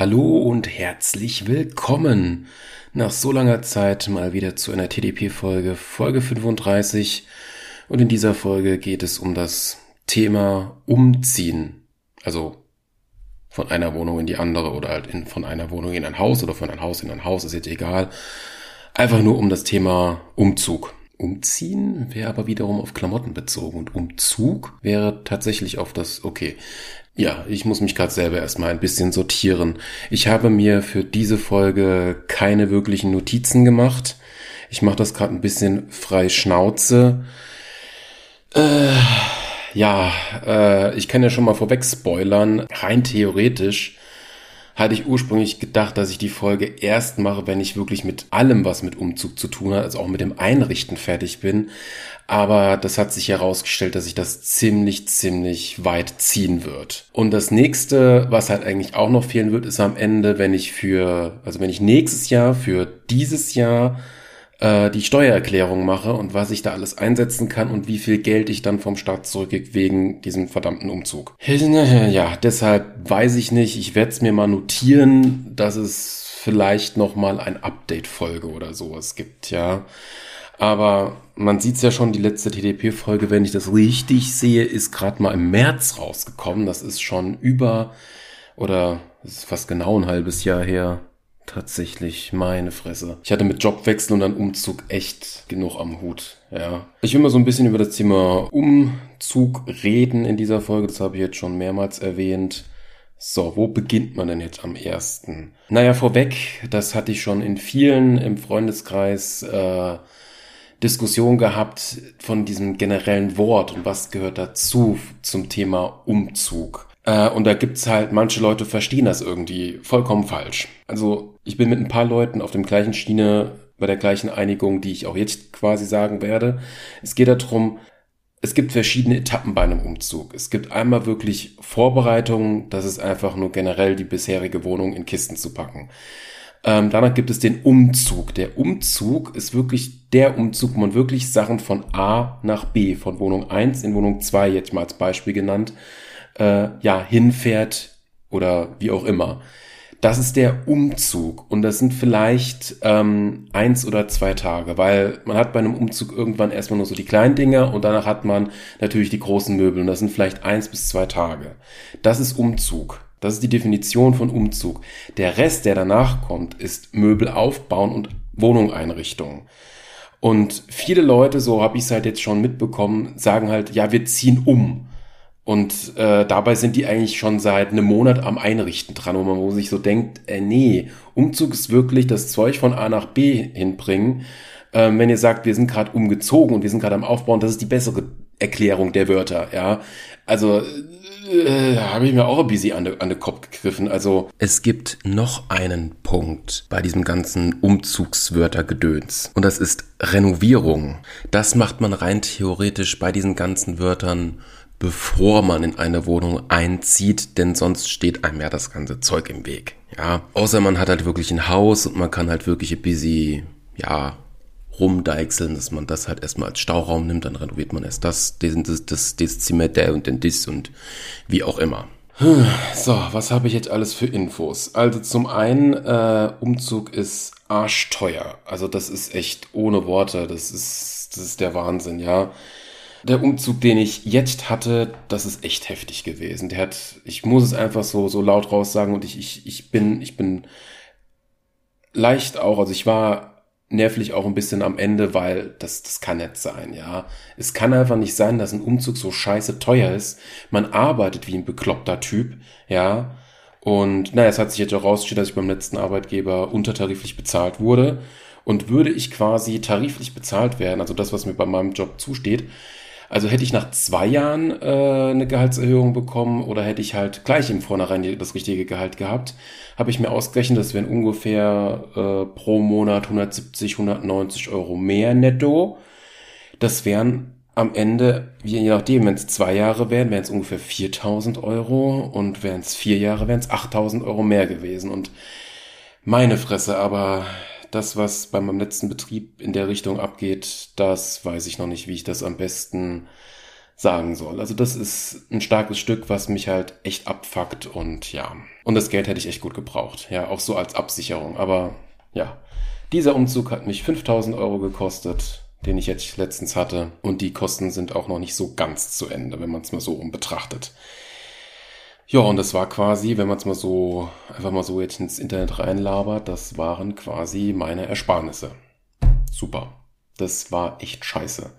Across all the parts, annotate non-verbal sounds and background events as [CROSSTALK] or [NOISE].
Hallo und herzlich willkommen nach so langer Zeit mal wieder zu einer TDP-Folge, Folge 35. Und in dieser Folge geht es um das Thema Umziehen. Also von einer Wohnung in die andere oder halt in, von einer Wohnung in ein Haus oder von ein Haus in ein Haus, ist jetzt egal. Einfach nur um das Thema Umzug. Umziehen wäre aber wiederum auf Klamotten bezogen und Umzug wäre tatsächlich auf das, okay, ja, ich muss mich gerade selber erstmal ein bisschen sortieren. Ich habe mir für diese Folge keine wirklichen Notizen gemacht. Ich mache das gerade ein bisschen frei Schnauze. Äh, ja, äh, ich kann ja schon mal vorweg spoilern. Rein theoretisch hatte ich ursprünglich gedacht, dass ich die Folge erst mache, wenn ich wirklich mit allem, was mit Umzug zu tun hat, also auch mit dem Einrichten fertig bin. Aber das hat sich herausgestellt, dass sich das ziemlich, ziemlich weit ziehen wird. Und das nächste, was halt eigentlich auch noch fehlen wird, ist am Ende, wenn ich für, also wenn ich nächstes Jahr für dieses Jahr äh, die Steuererklärung mache und was ich da alles einsetzen kann und wie viel Geld ich dann vom Staat zurückkriege wegen diesem verdammten Umzug. [LAUGHS] Ja, deshalb weiß ich nicht. Ich werde es mir mal notieren, dass es vielleicht noch mal ein Update-Folge oder sowas gibt, ja. Aber man sieht's ja schon, die letzte TDP-Folge, wenn ich das richtig sehe, ist gerade mal im März rausgekommen. Das ist schon über, oder es ist fast genau ein halbes Jahr her. Tatsächlich, meine Fresse. Ich hatte mit Jobwechsel und dann Umzug echt genug am Hut. Ja. Ich will mal so ein bisschen über das Thema Umzug reden in dieser Folge. Das habe ich jetzt schon mehrmals erwähnt. So, wo beginnt man denn jetzt am ersten? Naja, vorweg, das hatte ich schon in vielen im Freundeskreis äh, Diskussion gehabt von diesem generellen Wort und was gehört dazu zum Thema Umzug. Äh, und da gibt's halt, manche Leute verstehen das irgendwie vollkommen falsch. Also ich bin mit ein paar Leuten auf dem gleichen Schiene bei der gleichen Einigung, die ich auch jetzt quasi sagen werde. Es geht darum, es gibt verschiedene Etappen bei einem Umzug. Es gibt einmal wirklich Vorbereitungen, das ist einfach nur generell die bisherige Wohnung in Kisten zu packen. Ähm, danach gibt es den Umzug. Der Umzug ist wirklich der Umzug, wo man wirklich Sachen von A nach B, von Wohnung 1 in Wohnung 2 jetzt mal als Beispiel genannt, äh, ja, hinfährt oder wie auch immer. Das ist der Umzug und das sind vielleicht ähm, eins oder zwei Tage, weil man hat bei einem Umzug irgendwann erstmal nur so die kleinen Dinge und danach hat man natürlich die großen Möbel und das sind vielleicht eins bis zwei Tage. Das ist Umzug. Das ist die Definition von Umzug. Der Rest, der danach kommt, ist Möbel aufbauen und Wohnung Und viele Leute, so habe ich es halt jetzt schon mitbekommen, sagen halt, ja, wir ziehen um. Und äh, dabei sind die eigentlich schon seit einem Monat am Einrichten dran, wo man sich so denkt, äh, nee, Umzug ist wirklich das Zeug von A nach B hinbringen. Ähm, wenn ihr sagt, wir sind gerade umgezogen und wir sind gerade am Aufbauen, das ist die bessere Erklärung der Wörter, ja. Also äh, habe ich mir auch ein bisschen an den, an den Kopf gegriffen. Also es gibt noch einen Punkt bei diesem ganzen Umzugswörtergedöns und das ist Renovierung. Das macht man rein theoretisch bei diesen ganzen Wörtern bevor man in eine Wohnung einzieht, denn sonst steht einem ja das ganze Zeug im Weg. Ja, außer man hat halt wirklich ein Haus und man kann halt wirklich ein bisschen, ja, rumdeichseln, dass man das halt erstmal als Stauraum nimmt, dann renoviert man erst das, das, das, das, das Zimmer, der und den Dis und wie auch immer. So, was habe ich jetzt alles für Infos? Also zum einen, äh, Umzug ist arschteuer. Also das ist echt ohne Worte, das ist, das ist der Wahnsinn, ja der Umzug, den ich jetzt hatte, das ist echt heftig gewesen. Der hat, ich muss es einfach so, so laut raus sagen und ich, ich, ich bin, ich bin leicht auch, also ich war nervlich auch ein bisschen am Ende, weil das, das kann nicht sein, ja. Es kann einfach nicht sein, dass ein Umzug so scheiße teuer ist. Man arbeitet wie ein bekloppter Typ, ja. Und naja, es hat sich jetzt auch rausgestellt, dass ich beim letzten Arbeitgeber untertariflich bezahlt wurde. Und würde ich quasi tariflich bezahlt werden, also das, was mir bei meinem Job zusteht, also hätte ich nach zwei Jahren äh, eine Gehaltserhöhung bekommen oder hätte ich halt gleich im Vornherein das richtige Gehalt gehabt, habe ich mir ausgerechnet, das wären ungefähr äh, pro Monat 170, 190 Euro mehr netto. Das wären am Ende, je nachdem, wenn es zwei Jahre wären, wären es ungefähr 4000 Euro und wären es vier Jahre, wären es 8000 Euro mehr gewesen. Und meine Fresse, aber das, was bei meinem letzten Betrieb in der Richtung abgeht, das weiß ich noch nicht, wie ich das am besten sagen soll. Also das ist ein starkes Stück, was mich halt echt abfuckt und ja. Und das Geld hätte ich echt gut gebraucht. Ja, auch so als Absicherung. Aber ja, dieser Umzug hat mich 5000 Euro gekostet, den ich jetzt letztens hatte. Und die Kosten sind auch noch nicht so ganz zu Ende, wenn man es mal so rum betrachtet. Ja, und das war quasi, wenn man es mal so, einfach mal so jetzt ins Internet reinlabert, das waren quasi meine Ersparnisse. Super. Das war echt scheiße.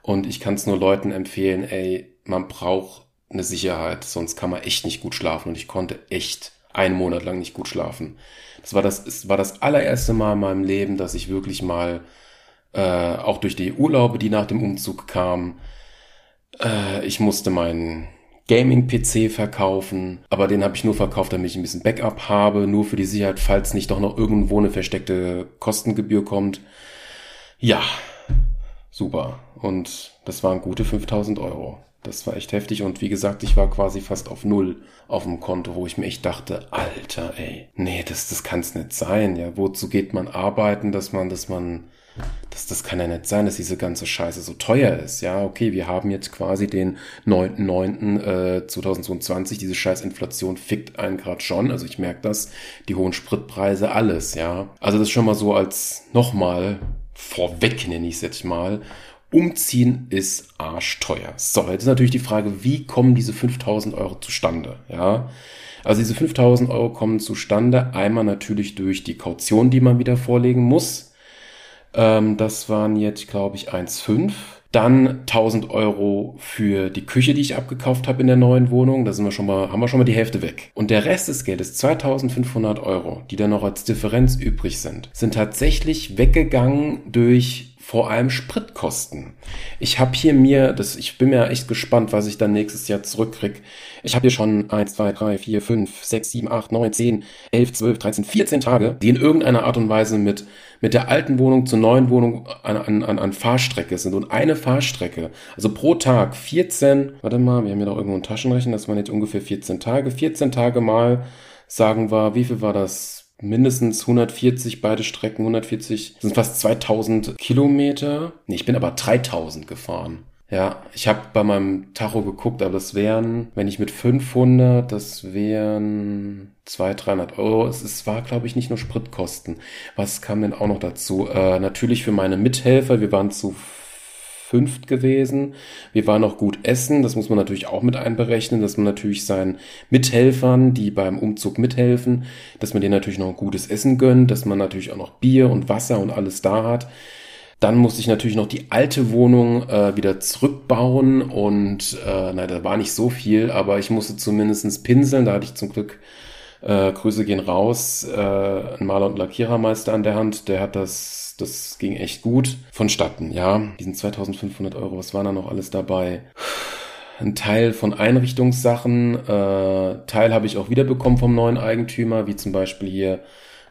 Und ich kann es nur Leuten empfehlen, ey, man braucht eine Sicherheit, sonst kann man echt nicht gut schlafen. Und ich konnte echt einen Monat lang nicht gut schlafen. Das war das, es war das allererste Mal in meinem Leben, dass ich wirklich mal, äh, auch durch die Urlaube, die nach dem Umzug kamen, äh, ich musste meinen Gaming-PC verkaufen, aber den habe ich nur verkauft, damit ich ein bisschen Backup habe, nur für die Sicherheit, falls nicht doch noch irgendwo eine versteckte Kostengebühr kommt. Ja, super. Und das waren gute 5000 Euro. Das war echt heftig und wie gesagt, ich war quasi fast auf Null auf dem Konto, wo ich mir echt dachte, Alter, ey, nee, das, das kann's nicht sein. Ja, wozu geht man arbeiten, dass man, dass man das, das kann ja nicht sein, dass diese ganze Scheiße so teuer ist. Ja, okay, wir haben jetzt quasi den 9.9.2022, äh, diese scheiß Inflation fickt einen gerade schon. Also ich merke das, die hohen Spritpreise, alles, ja. Also das schon mal so als nochmal vorweg, nenne ich es jetzt mal. Umziehen ist arschteuer. So, jetzt ist natürlich die Frage, wie kommen diese 5000 Euro zustande? Ja, also diese 5000 Euro kommen zustande einmal natürlich durch die Kaution, die man wieder vorlegen muss. Ähm, das waren jetzt, glaube ich, 1,5. Dann 1000 Euro für die Küche, die ich abgekauft habe in der neuen Wohnung. Da sind wir schon mal, haben wir schon mal die Hälfte weg. Und der Rest des Geldes, 2500 Euro, die dann noch als Differenz übrig sind, sind tatsächlich weggegangen durch vor allem Spritkosten. Ich habe hier mir, das, ich bin mir echt gespannt, was ich dann nächstes Jahr zurückkrieg. Ich habe hier schon 1, 2, 3, 4, 5, 6, 7, 8, 9, 10, 11, 12, 13, 14 Tage, die in irgendeiner Art und Weise mit, mit der alten Wohnung zur neuen Wohnung an, an, an, an Fahrstrecke sind. Und eine Fahrstrecke, also pro Tag 14, warte mal, wir haben hier doch irgendwo einen Taschenrechner, das waren jetzt ungefähr 14 Tage. 14 Tage mal, sagen wir, wie viel war das? Mindestens 140 beide Strecken, 140, sind fast 2000 Kilometer. Nee, ich bin aber 3000 gefahren. Ja, ich habe bei meinem Tacho geguckt, aber das wären, wenn ich mit 500, das wären 200, 300 Euro. Es, es war, glaube ich, nicht nur Spritkosten. Was kam denn auch noch dazu? Äh, natürlich für meine Mithelfer. Wir waren zu fünft gewesen. Wir waren auch gut essen, das muss man natürlich auch mit einberechnen, dass man natürlich seinen Mithelfern, die beim Umzug mithelfen, dass man denen natürlich noch ein gutes Essen gönnt, dass man natürlich auch noch Bier und Wasser und alles da hat. Dann musste ich natürlich noch die alte Wohnung äh, wieder zurückbauen und äh, nein, da war nicht so viel, aber ich musste zumindestens pinseln. Da hatte ich zum Glück äh, Grüße gehen raus, äh, ein Maler und Lackierermeister an der Hand, der hat das das ging echt gut vonstatten, ja. Diesen 2500 Euro, was war da noch alles dabei? Ein Teil von Einrichtungssachen, äh, Teil habe ich auch wiederbekommen vom neuen Eigentümer, wie zum Beispiel hier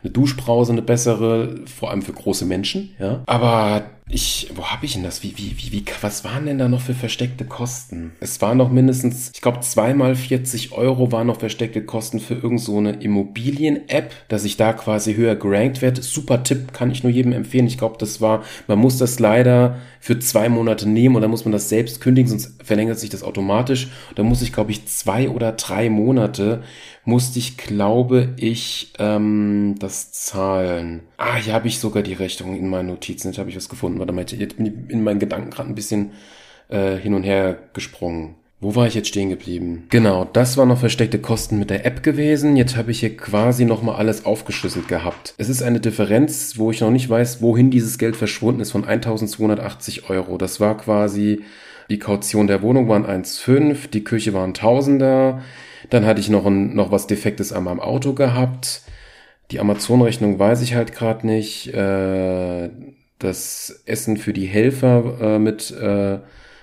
eine Duschbrause, eine bessere, vor allem für große Menschen, ja. Aber ich, wo habe ich denn das? Wie, wie, wie, wie, was waren denn da noch für versteckte Kosten? Es waren noch mindestens, ich glaube, zweimal 40 Euro waren noch versteckte Kosten für irgend so Immobilien-App, dass ich da quasi höher gerankt werde. Super Tipp, kann ich nur jedem empfehlen. Ich glaube, das war, man muss das leider für zwei Monate nehmen und dann muss man das selbst kündigen, sonst verlängert sich das automatisch. Da muss ich, glaube ich, zwei oder drei Monate musste ich, glaube ich, ähm, das zahlen. Ah, hier habe ich sogar die Rechnung in meinen Notizen. Jetzt habe ich was gefunden. Warte mal, jetzt bin ich in meinen Gedanken gerade ein bisschen äh, hin und her gesprungen. Wo war ich jetzt stehen geblieben? Genau, das waren noch versteckte Kosten mit der App gewesen. Jetzt habe ich hier quasi nochmal alles aufgeschlüsselt gehabt. Es ist eine Differenz, wo ich noch nicht weiß, wohin dieses Geld verschwunden ist, von 1280 Euro. Das war quasi die Kaution der Wohnung waren 1,5, die Küche waren Tausender. Dann hatte ich noch, ein, noch was Defektes an meinem Auto gehabt. Die Amazon-Rechnung weiß ich halt gerade nicht. Äh, das Essen für die Helfer äh, mit, äh,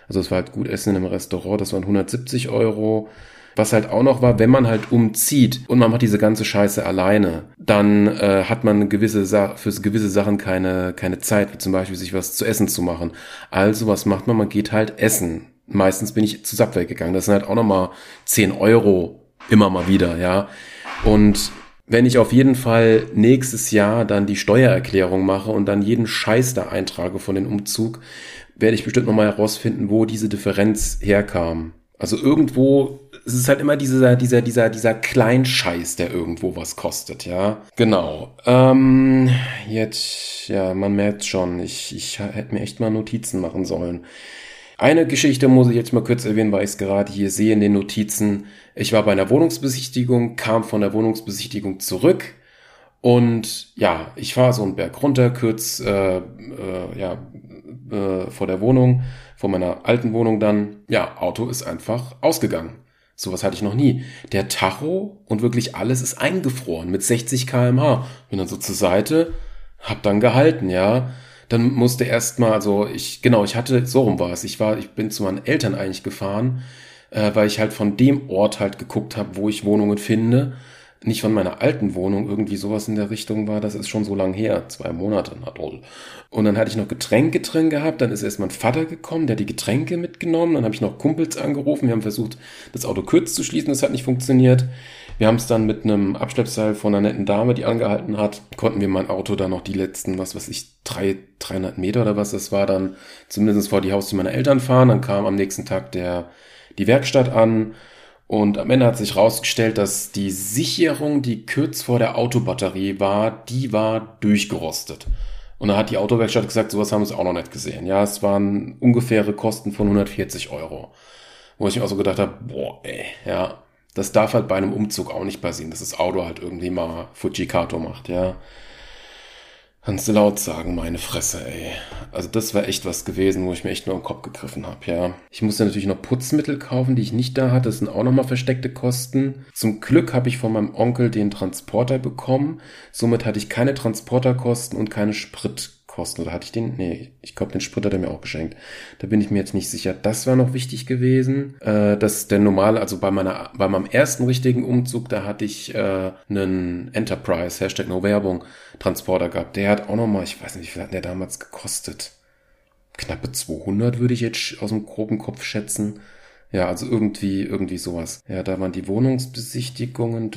also es war halt gut Essen im Restaurant, das waren 170 Euro. Was halt auch noch war, wenn man halt umzieht und man macht diese ganze Scheiße alleine, dann äh, hat man gewisse Sa für gewisse Sachen keine, keine Zeit, wie zum Beispiel sich was zu essen zu machen. Also was macht man? Man geht halt essen. Meistens bin ich zu Subway gegangen. Das sind halt auch nochmal 10 Euro immer mal wieder, ja. Und wenn ich auf jeden Fall nächstes Jahr dann die Steuererklärung mache und dann jeden Scheiß da eintrage von dem Umzug, werde ich bestimmt nochmal herausfinden, wo diese Differenz herkam. Also irgendwo, es ist halt immer dieser, dieser, dieser, dieser Kleinscheiß, der irgendwo was kostet, ja. Genau. Ähm, jetzt, ja, man merkt schon, ich, ich hätte mir echt mal Notizen machen sollen. Eine Geschichte muss ich jetzt mal kurz erwähnen, weil ich es gerade hier sehe in den Notizen. Ich war bei einer Wohnungsbesichtigung, kam von der Wohnungsbesichtigung zurück und ja, ich fahre so einen Berg runter, kurz äh, äh, ja, äh, vor der Wohnung, vor meiner alten Wohnung dann. Ja, Auto ist einfach ausgegangen. Sowas hatte ich noch nie. Der Tacho und wirklich alles ist eingefroren mit 60 kmh. Bin dann so zur Seite, hab dann gehalten, ja dann musste erstmal, also ich, genau, ich hatte, so rum war es. Ich war, ich bin zu meinen Eltern eigentlich gefahren, äh, weil ich halt von dem Ort halt geguckt habe, wo ich Wohnungen finde. Nicht von meiner alten Wohnung, irgendwie sowas in der Richtung war, das ist schon so lang her, zwei Monate, na toll. Und dann hatte ich noch Getränke drin gehabt, dann ist erst mein Vater gekommen, der hat die Getränke mitgenommen, dann habe ich noch Kumpels angerufen, wir haben versucht, das Auto kurz zu schließen, das hat nicht funktioniert. Wir haben es dann mit einem Abschleppseil von einer netten Dame, die angehalten hat, konnten wir mein Auto dann noch die letzten, was weiß ich, drei, 300 Meter oder was das war, dann zumindest vor die Haustür meiner Eltern fahren. Dann kam am nächsten Tag der, die Werkstatt an und am Ende hat sich herausgestellt, dass die Sicherung, die kurz vor der Autobatterie war, die war durchgerostet. Und da hat die Autowerkstatt gesagt, sowas haben sie auch noch nicht gesehen. Ja, es waren ungefähre Kosten von 140 Euro. Wo ich mir auch so gedacht habe, boah, ey, ja, das darf halt bei einem Umzug auch nicht passieren, dass das Auto halt irgendwie mal Fujikato macht, ja. Kannst du laut sagen, meine Fresse, ey. Also das war echt was gewesen, wo ich mir echt nur im Kopf gegriffen habe, ja. Ich musste natürlich noch Putzmittel kaufen, die ich nicht da hatte. Das sind auch nochmal versteckte Kosten. Zum Glück habe ich von meinem Onkel den Transporter bekommen. Somit hatte ich keine Transporterkosten und keine Sprit kosten. Oder hatte ich den? Nee, ich glaube, den Sprit hat er mir auch geschenkt. Da bin ich mir jetzt nicht sicher. Das war noch wichtig gewesen. Äh, dass der normale, also bei meiner, bei meinem ersten richtigen Umzug, da hatte ich äh, einen Enterprise, Hashtag No Werbung, Transporter gehabt. Der hat auch nochmal, ich weiß nicht, wie viel hat der damals gekostet? Knappe 200 würde ich jetzt aus dem groben Kopf schätzen. Ja, also irgendwie, irgendwie sowas. Ja, da waren die Wohnungsbesichtigungen.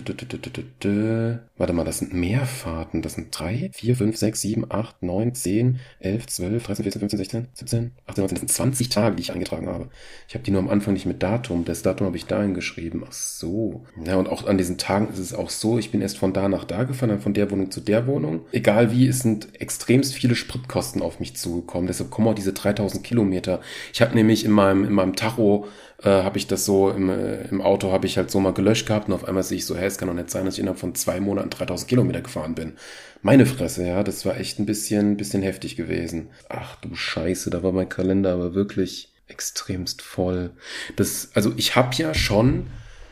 Warte mal, das sind mehr Fahrten. Das sind drei, vier, fünf, sechs, sieben, acht, neun, zehn, elf, zwölf, dreizehn, vierzehn, fünfzehn, sechzehn, siebzehn, achtzehn, neunzehn. Das sind 20 Tage, die ich eingetragen habe. Ich habe die nur am Anfang nicht mit Datum. Das Datum habe ich dahin geschrieben. Ach so. Ja, und auch an diesen Tagen ist es auch so, ich bin erst von da nach da gefahren, dann von der Wohnung zu der Wohnung. Egal wie, es sind extremst viele Spritkosten auf mich zugekommen. Deshalb kommen auch diese 3000 Kilometer. Ich habe nämlich in meinem, in meinem Tacho äh, habe ich das so im, äh, im Auto habe ich halt so mal gelöscht gehabt und auf einmal sehe ich so, hey, es kann doch nicht sein, dass ich innerhalb von zwei Monaten 3000 Kilometer gefahren bin. Meine Fresse, ja, das war echt ein bisschen, bisschen heftig gewesen. Ach du Scheiße, da war mein Kalender aber wirklich extremst voll. Das, also ich habe ja schon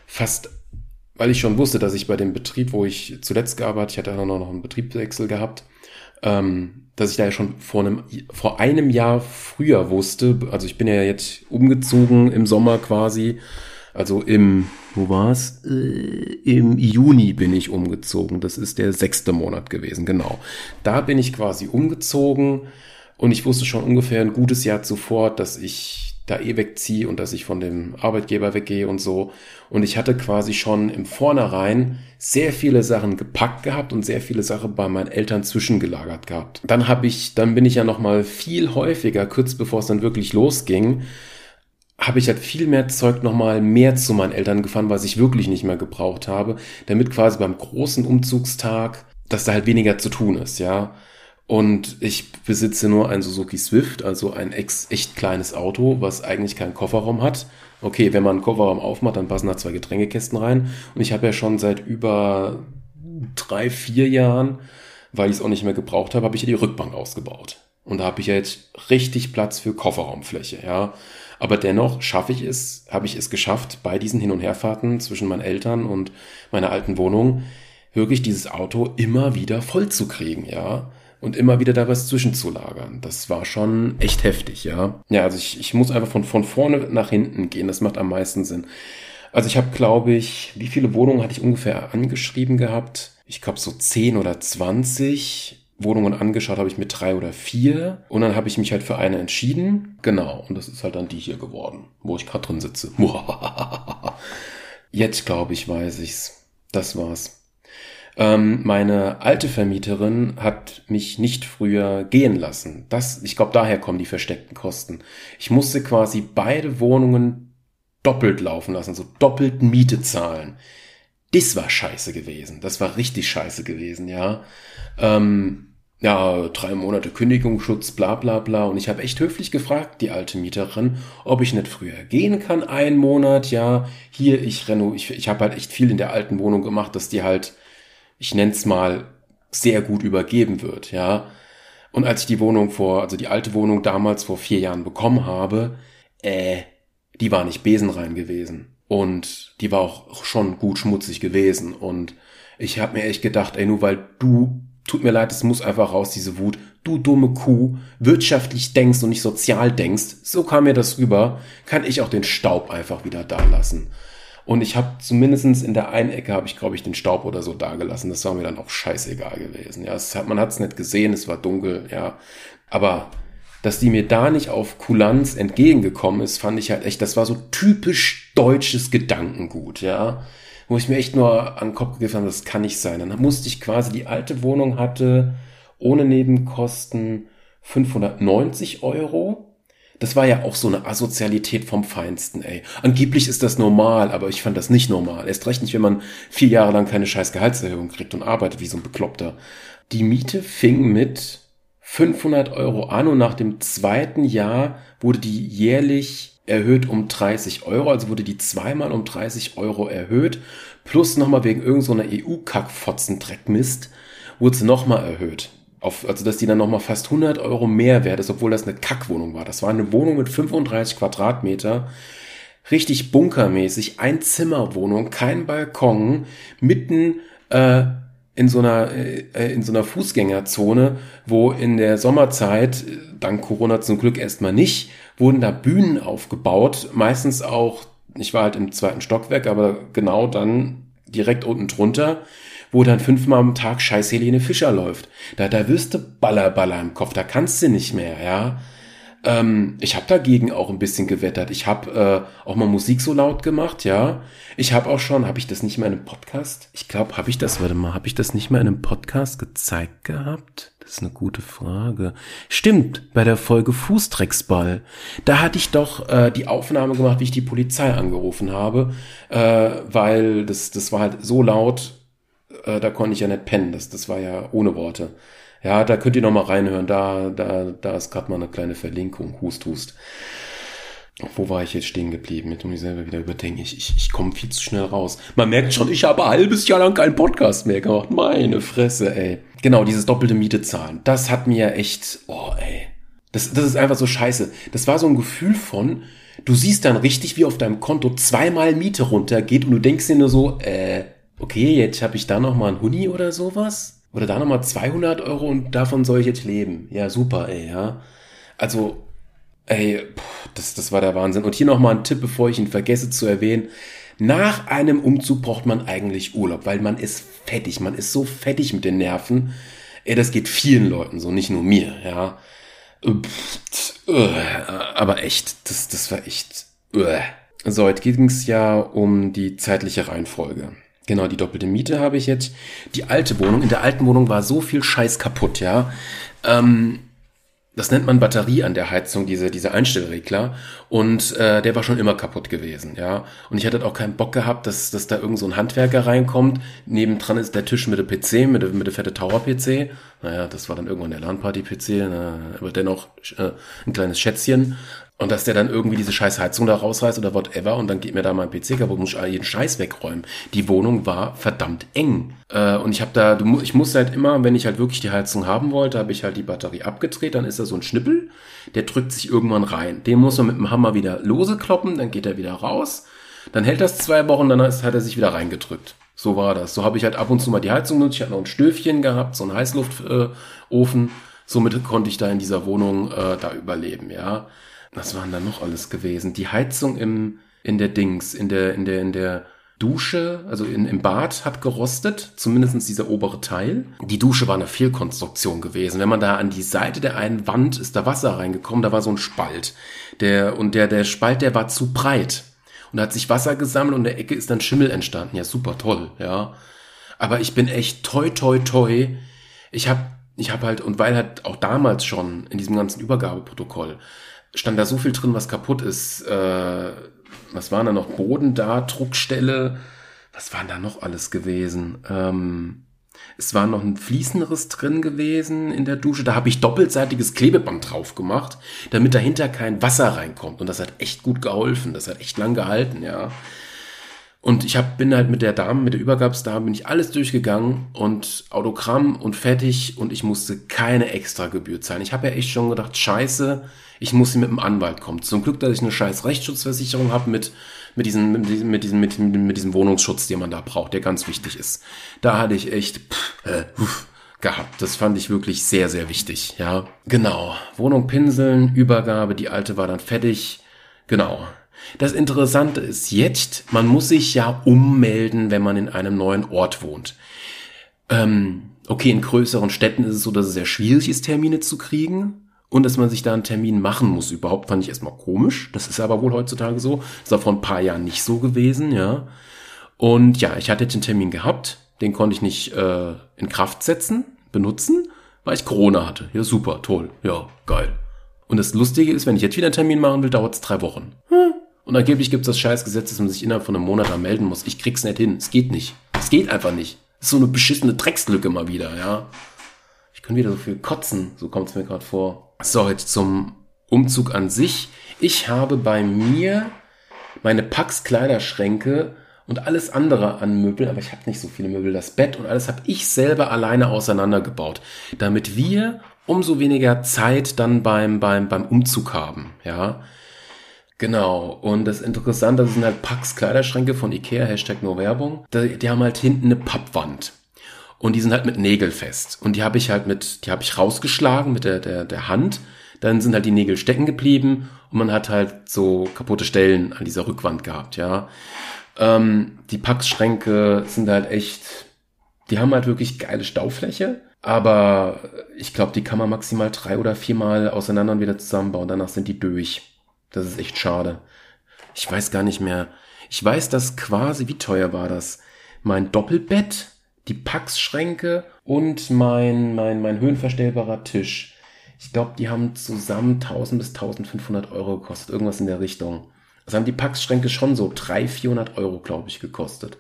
fast, weil ich schon wusste, dass ich bei dem Betrieb, wo ich zuletzt gearbeitet, ich hatte noch einen Betriebswechsel gehabt, ähm, dass ich da ja schon vor einem, vor einem Jahr früher wusste, also ich bin ja jetzt umgezogen im Sommer quasi, also im, wo war's? Äh, Im Juni bin ich umgezogen. Das ist der sechste Monat gewesen, genau. Da bin ich quasi umgezogen und ich wusste schon ungefähr ein gutes Jahr zuvor, dass ich da eh wegziehe und dass ich von dem Arbeitgeber weggehe und so. Und ich hatte quasi schon im Vornherein sehr viele Sachen gepackt gehabt und sehr viele Sachen bei meinen Eltern zwischengelagert gehabt. Dann habe ich, dann bin ich ja noch viel häufiger, kurz bevor es dann wirklich losging, habe ich halt viel mehr Zeug nochmal mehr zu meinen Eltern gefahren, was ich wirklich nicht mehr gebraucht habe, damit quasi beim großen Umzugstag, dass da halt weniger zu tun ist, ja. Und ich besitze nur ein Suzuki Swift, also ein ex echt kleines Auto, was eigentlich keinen Kofferraum hat. Okay, wenn man einen Kofferraum aufmacht, dann passen da zwei Getränkekästen rein. Und ich habe ja schon seit über drei, vier Jahren, weil ich es auch nicht mehr gebraucht habe, habe ich ja die Rückbank ausgebaut. Und da habe ich ja jetzt richtig Platz für Kofferraumfläche, ja. Aber dennoch schaffe ich es, habe ich es geschafft, bei diesen Hin- und Herfahrten zwischen meinen Eltern und meiner alten Wohnung wirklich dieses Auto immer wieder voll zu kriegen, ja und immer wieder da was zwischenzulagern. Das war schon echt heftig, ja. Ja, also ich, ich muss einfach von, von vorne nach hinten gehen. Das macht am meisten Sinn. Also ich habe, glaube ich, wie viele Wohnungen hatte ich ungefähr angeschrieben gehabt? Ich glaube so 10 oder 20 Wohnungen angeschaut habe ich mit drei oder vier. Und dann habe ich mich halt für eine entschieden. Genau. Und das ist halt dann die hier geworden, wo ich gerade drin sitze. [LAUGHS] Jetzt glaube ich, weiß ich's. Das war's. Ähm, meine alte Vermieterin hat mich nicht früher gehen lassen. Das, ich glaube, daher kommen die versteckten Kosten. Ich musste quasi beide Wohnungen doppelt laufen lassen, so doppelt Miete zahlen. Das war scheiße gewesen. Das war richtig scheiße gewesen, ja. Ähm, ja, drei Monate Kündigungsschutz, bla bla bla. Und ich habe echt höflich gefragt, die alte Mieterin, ob ich nicht früher gehen kann, einen Monat, ja. Hier, ich reno, ich, ich habe halt echt viel in der alten Wohnung gemacht, dass die halt, ich nenn's mal, sehr gut übergeben wird, ja. Und als ich die Wohnung vor, also die alte Wohnung damals vor vier Jahren bekommen habe, äh, die war nicht besenrein gewesen. Und die war auch schon gut schmutzig gewesen. Und ich habe mir echt gedacht, ey, nur weil du tut mir leid, es muss einfach raus, diese Wut. Du dumme Kuh, wirtschaftlich denkst und nicht sozial denkst, so kam mir das rüber, kann ich auch den Staub einfach wieder da lassen. Und ich habe zumindestens in der einen Ecke habe ich, glaube ich, den Staub oder so da gelassen. Das war mir dann auch scheißegal gewesen. Ja, hat, man hat es nicht gesehen, es war dunkel, ja. Aber dass die mir da nicht auf Kulanz entgegengekommen ist, fand ich halt echt, das war so typisch deutsches Gedankengut, ja wo ich mir echt nur an den Kopf gegriffen habe, das kann nicht sein. Dann musste ich quasi, die alte Wohnung hatte ohne Nebenkosten 590 Euro. Das war ja auch so eine Asozialität vom Feinsten, ey. Angeblich ist das normal, aber ich fand das nicht normal. Erst recht nicht, wenn man vier Jahre lang keine scheiß Gehaltserhöhung kriegt und arbeitet wie so ein Bekloppter. Die Miete fing mit 500 Euro an und nach dem zweiten Jahr wurde die jährlich erhöht um 30 Euro, also wurde die zweimal um 30 Euro erhöht, plus nochmal wegen irgendeiner so EU-Kackfotzen-Dreckmist wurde sie nochmal erhöht. Auf, also dass die dann nochmal fast 100 Euro mehr wert ist, obwohl das eine Kackwohnung war. Das war eine Wohnung mit 35 Quadratmeter, richtig bunkermäßig, Einzimmerwohnung, kein Balkon, mitten äh, in so einer äh, in so einer Fußgängerzone, wo in der Sommerzeit dank Corona zum Glück erstmal nicht wurden da Bühnen aufgebaut, meistens auch, ich war halt im zweiten Stockwerk, aber genau dann direkt unten drunter, wo dann fünfmal am Tag scheiß Helene Fischer läuft. Da, da wirst du Baller, Baller im Kopf, da kannst du nicht mehr, ja. Ähm, ich habe dagegen auch ein bisschen gewettert. Ich habe äh, auch mal Musik so laut gemacht, ja. Ich habe auch schon, habe ich das nicht mal in einem Podcast? Ich glaube, habe ich das, warte mal, habe ich das nicht mal in einem Podcast gezeigt gehabt? Das ist eine gute Frage. Stimmt, bei der Folge Fußdrecksball. Da hatte ich doch äh, die Aufnahme gemacht, wie ich die Polizei angerufen habe, äh, weil das, das war halt so laut, äh, da konnte ich ja nicht pennen. Das, das war ja ohne Worte. Ja, da könnt ihr noch mal reinhören. Da, da, da ist gerade mal eine kleine Verlinkung. Hust, hust. Wo war ich jetzt stehen geblieben? Jetzt muss ich selber wieder überdenken. Ich, ich, ich komme viel zu schnell raus. Man merkt schon, ich habe ein halbes Jahr lang keinen Podcast mehr gemacht. Meine Fresse, ey. Genau, dieses doppelte Miete zahlen. Das hat mir echt, oh, ey. Das, das ist einfach so scheiße. Das war so ein Gefühl von, du siehst dann richtig, wie auf deinem Konto zweimal Miete runtergeht und du denkst dir nur so, äh, okay, jetzt habe ich da noch mal ein Huni oder sowas. Oder da noch mal 200 Euro und davon soll ich jetzt leben. Ja, super, ey, ja. Also, Ey, das, das war der Wahnsinn. Und hier nochmal ein Tipp, bevor ich ihn vergesse zu erwähnen. Nach einem Umzug braucht man eigentlich Urlaub, weil man ist fettig. Man ist so fettig mit den Nerven. Ey, das geht vielen Leuten so, nicht nur mir, ja. Aber echt, das, das war echt. So, jetzt ging es ja um die zeitliche Reihenfolge. Genau, die doppelte Miete habe ich jetzt. Die alte Wohnung, in der alten Wohnung war so viel Scheiß kaputt, ja. Ähm, das nennt man Batterie an der Heizung, diese, diese Einstellregler. Und äh, der war schon immer kaputt gewesen, ja. Und ich hatte auch keinen Bock gehabt, dass, dass da irgend so ein Handwerker reinkommt. Nebendran ist der Tisch mit dem PC, mit dem, mit dem fette Tower-PC. Naja, das war dann irgendwann der LAN-Party-PC, aber dennoch äh, ein kleines Schätzchen. Und dass der dann irgendwie diese scheiß Heizung da rausreißt oder whatever und dann geht mir da mein PC kaputt, muss ich jeden Scheiß wegräumen. Die Wohnung war verdammt eng. Äh, und ich habe da, du, ich musste halt immer, wenn ich halt wirklich die Heizung haben wollte, habe ich halt die Batterie abgedreht, dann ist da so ein Schnippel, der drückt sich irgendwann rein. Den muss man mit dem Hammer wieder lose kloppen, dann geht er wieder raus. Dann hält das zwei Wochen, dann hat er sich wieder reingedrückt. So war das. So habe ich halt ab und zu mal die Heizung benutzt. Ich hatte noch ein Stöfchen gehabt, so einen Heißluftofen. Äh, Somit konnte ich da in dieser Wohnung äh, da überleben, ja. Was waren da noch alles gewesen? Die Heizung im, in der Dings, in der, in der, in der Dusche, also in, im Bad hat gerostet, zumindestens dieser obere Teil. Die Dusche war eine Fehlkonstruktion gewesen. Wenn man da an die Seite der einen Wand ist da Wasser reingekommen, da war so ein Spalt. Der, und der, der Spalt, der war zu breit. Und da hat sich Wasser gesammelt und in der Ecke ist dann Schimmel entstanden. Ja, super toll, ja. Aber ich bin echt toi toi toi. Ich habe ich habe halt, und weil halt auch damals schon in diesem ganzen Übergabeprotokoll stand da so viel drin, was kaputt ist. Äh, was waren da noch? Boden da, Druckstelle. Was waren da noch alles gewesen? Ähm, es war noch ein Fliesenriss drin gewesen in der Dusche. Da habe ich doppelseitiges Klebeband drauf gemacht, damit dahinter kein Wasser reinkommt. Und das hat echt gut geholfen. Das hat echt lang gehalten, ja. Und ich hab, bin halt mit der Dame, mit der Übergabsdame, bin ich alles durchgegangen und Autogramm und fertig und ich musste keine extra Gebühr zahlen. Ich habe ja echt schon gedacht, scheiße, ich muss mit dem Anwalt kommen. Zum Glück, dass ich eine scheiß Rechtsschutzversicherung habe mit, mit, diesem, mit, diesem, mit, diesem, mit, mit diesem Wohnungsschutz, den man da braucht, der ganz wichtig ist. Da hatte ich echt pff, äh, gehabt. Das fand ich wirklich sehr, sehr wichtig. Ja, genau. Wohnung pinseln, Übergabe, die alte war dann fertig. Genau. Das Interessante ist jetzt, man muss sich ja ummelden, wenn man in einem neuen Ort wohnt. Ähm, okay, in größeren Städten ist es so, dass es sehr schwierig ist, Termine zu kriegen und dass man sich da einen Termin machen muss. Überhaupt fand ich erstmal komisch. Das ist aber wohl heutzutage so. Das war vor ein paar Jahren nicht so gewesen, ja. Und ja, ich hatte den Termin gehabt. Den konnte ich nicht äh, in Kraft setzen, benutzen, weil ich Corona hatte. Ja, super, toll. Ja, geil. Und das Lustige ist, wenn ich jetzt wieder einen Termin machen will, dauert es drei Wochen. Hm. Und angeblich gibt es das Scheißgesetz, dass man sich innerhalb von einem Monat melden muss. Ich krieg's nicht hin. Es geht nicht. Es geht einfach nicht. Das ist so eine beschissene Dreckslücke mal wieder, ja. Ich kann wieder so viel kotzen, so kommt es mir gerade vor. So, jetzt zum Umzug an sich. Ich habe bei mir meine Pax Kleiderschränke und alles andere an Möbeln, aber ich habe nicht so viele Möbel, das Bett und alles habe ich selber alleine auseinandergebaut, damit wir umso weniger Zeit dann beim beim beim Umzug haben, ja. Genau. Und das Interessante, sind halt Pax Kleiderschränke von Ikea, Hashtag nur Werbung. Die, die haben halt hinten eine Pappwand. Und die sind halt mit Nägel fest. Und die habe ich halt mit, die habe ich rausgeschlagen mit der, der, der Hand. Dann sind halt die Nägel stecken geblieben und man hat halt so kaputte Stellen an dieser Rückwand gehabt, ja. Ähm, die Packschränke sind halt echt, die haben halt wirklich geile Staufläche. Aber ich glaube, die kann man maximal drei oder viermal auseinander und wieder zusammenbauen. Danach sind die durch. Das ist echt schade. Ich weiß gar nicht mehr. Ich weiß, dass quasi, wie teuer war das? Mein Doppelbett die Packschränke und mein, mein, mein höhenverstellbarer Tisch. Ich glaube, die haben zusammen 1000 bis 1500 Euro gekostet, irgendwas in der Richtung. Also haben die Packschränke schon so 300, 400 Euro, glaube ich, gekostet.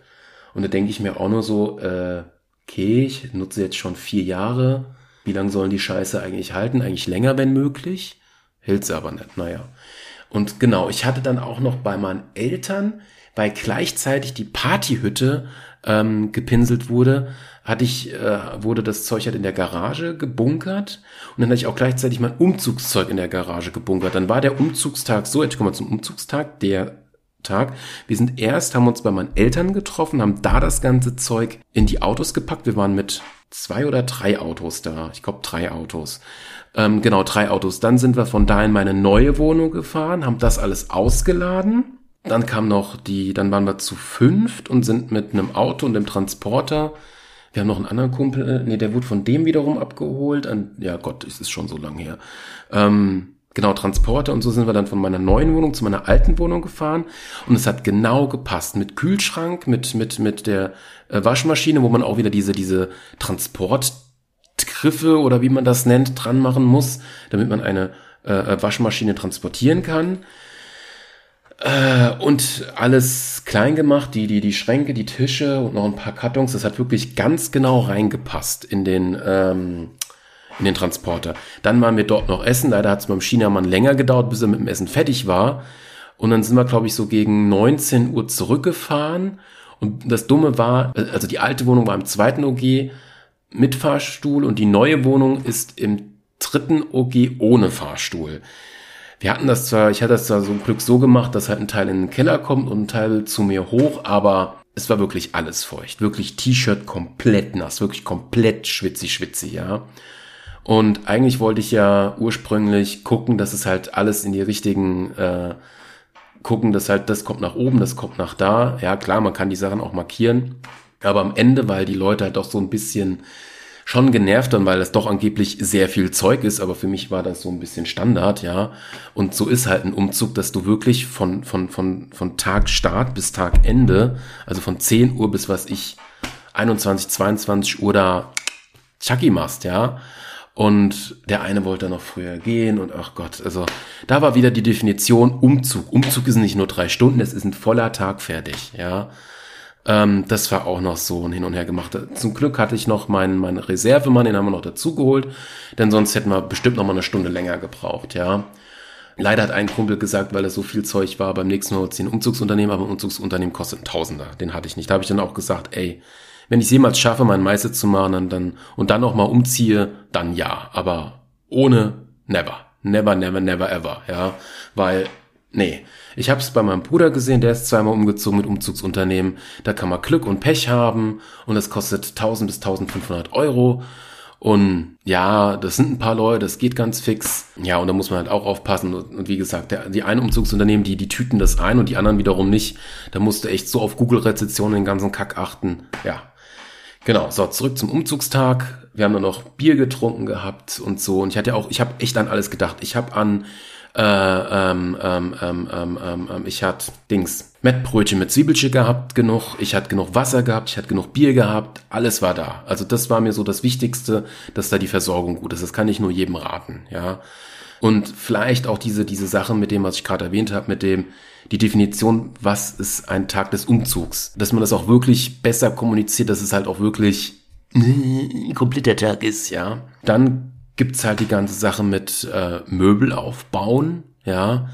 Und da denke ich mir auch nur so, äh, okay, ich nutze jetzt schon vier Jahre. Wie lange sollen die Scheiße eigentlich halten? Eigentlich länger, wenn möglich. Hält sie aber nicht, naja. Und genau, ich hatte dann auch noch bei meinen Eltern, weil gleichzeitig die Partyhütte ähm, gepinselt wurde, hatte ich, äh, wurde das Zeug halt in der Garage gebunkert und dann hatte ich auch gleichzeitig mein Umzugszeug in der Garage gebunkert. Dann war der Umzugstag so, jetzt kommen wir zum Umzugstag, der Tag. Wir sind erst, haben uns bei meinen Eltern getroffen, haben da das ganze Zeug in die Autos gepackt. Wir waren mit zwei oder drei Autos da. Ich glaube drei Autos. Ähm, genau, drei Autos. Dann sind wir von da in meine neue Wohnung gefahren, haben das alles ausgeladen dann kam noch die, dann waren wir zu fünft und sind mit einem Auto und dem Transporter. Wir haben noch einen anderen Kumpel, nee, der wurde von dem wiederum abgeholt. An, ja Gott, es ist schon so lange her. Ähm, genau, Transporter und so sind wir dann von meiner neuen Wohnung zu meiner alten Wohnung gefahren und es hat genau gepasst mit Kühlschrank, mit mit mit der äh, Waschmaschine, wo man auch wieder diese diese Transportgriffe oder wie man das nennt dran machen muss, damit man eine äh, Waschmaschine transportieren kann. Äh, und alles klein gemacht, die, die, die Schränke, die Tische und noch ein paar Kartons. Das hat wirklich ganz genau reingepasst in den, ähm, in den Transporter. Dann waren wir dort noch essen. Leider hat es beim Chinamann länger gedauert, bis er mit dem Essen fertig war. Und dann sind wir, glaube ich, so gegen 19 Uhr zurückgefahren. Und das Dumme war, also die alte Wohnung war im zweiten OG mit Fahrstuhl und die neue Wohnung ist im dritten OG ohne Fahrstuhl. Wir hatten das zwar, ich hatte das zwar so ein Glück so gemacht, dass halt ein Teil in den Keller kommt und ein Teil zu mir hoch, aber es war wirklich alles feucht. Wirklich T-Shirt komplett nass, wirklich komplett schwitzig, schwitzig, ja. Und eigentlich wollte ich ja ursprünglich gucken, dass es halt alles in die richtigen, äh, gucken, dass halt das kommt nach oben, das kommt nach da. Ja, klar, man kann die Sachen auch markieren. Aber am Ende, weil die Leute halt doch so ein bisschen schon genervt dann, weil das doch angeblich sehr viel Zeug ist, aber für mich war das so ein bisschen Standard, ja. Und so ist halt ein Umzug, dass du wirklich von, von, von, von Tag Start bis Tag Ende, also von 10 Uhr bis was ich, 21, 22 Uhr da Chucky machst, ja. Und der eine wollte noch früher gehen und ach Gott, also da war wieder die Definition Umzug. Umzug ist nicht nur drei Stunden, es ist ein voller Tag fertig, ja. Ähm, das war auch noch so ein Hin und Her gemacht. Zum Glück hatte ich noch meinen, meinen Reservemann, den haben wir noch dazugeholt, denn sonst hätten wir bestimmt noch mal eine Stunde länger gebraucht, ja. Leider hat ein Kumpel gesagt, weil er so viel Zeug war, beim nächsten Mal ziehen Umzugsunternehmen, aber ein Umzugsunternehmen kostet ein Tausender. Den hatte ich nicht. Da habe ich dann auch gesagt, ey, wenn ich es jemals schaffe, meinen Meister zu machen dann, dann, und dann noch mal umziehe, dann ja. Aber ohne never. Never, never, never ever. Ja, weil, nee. Ich habe es bei meinem Bruder gesehen, der ist zweimal umgezogen mit Umzugsunternehmen. Da kann man Glück und Pech haben und es kostet 1000 bis 1500 Euro. Und ja, das sind ein paar Leute, das geht ganz fix. Ja, und da muss man halt auch aufpassen. Und wie gesagt, der, die einen Umzugsunternehmen, die, die tüten das ein und die anderen wiederum nicht. Da musst du echt so auf Google-Rezessionen den ganzen Kack achten. Ja, Genau, so, zurück zum Umzugstag. Wir haben dann noch Bier getrunken gehabt und so. Und ich hatte auch, ich habe echt an alles gedacht. Ich habe an, äh, ähm, ähm, ähm, ähm, ähm, ich hatte Dings, Mettbrötchen mit Zwiebelchen gehabt, genug. Ich hatte genug Wasser gehabt, ich hatte genug Bier gehabt. Alles war da. Also das war mir so das Wichtigste, dass da die Versorgung gut ist. Das kann ich nur jedem raten, ja. Und vielleicht auch diese, diese Sache mit dem, was ich gerade erwähnt habe, mit dem, die Definition, was ist ein Tag des Umzugs. Dass man das auch wirklich besser kommuniziert, dass es halt auch wirklich ein kompletter Tag ist, ja. Dann gibt's halt die ganze Sache mit äh, Möbel aufbauen, ja.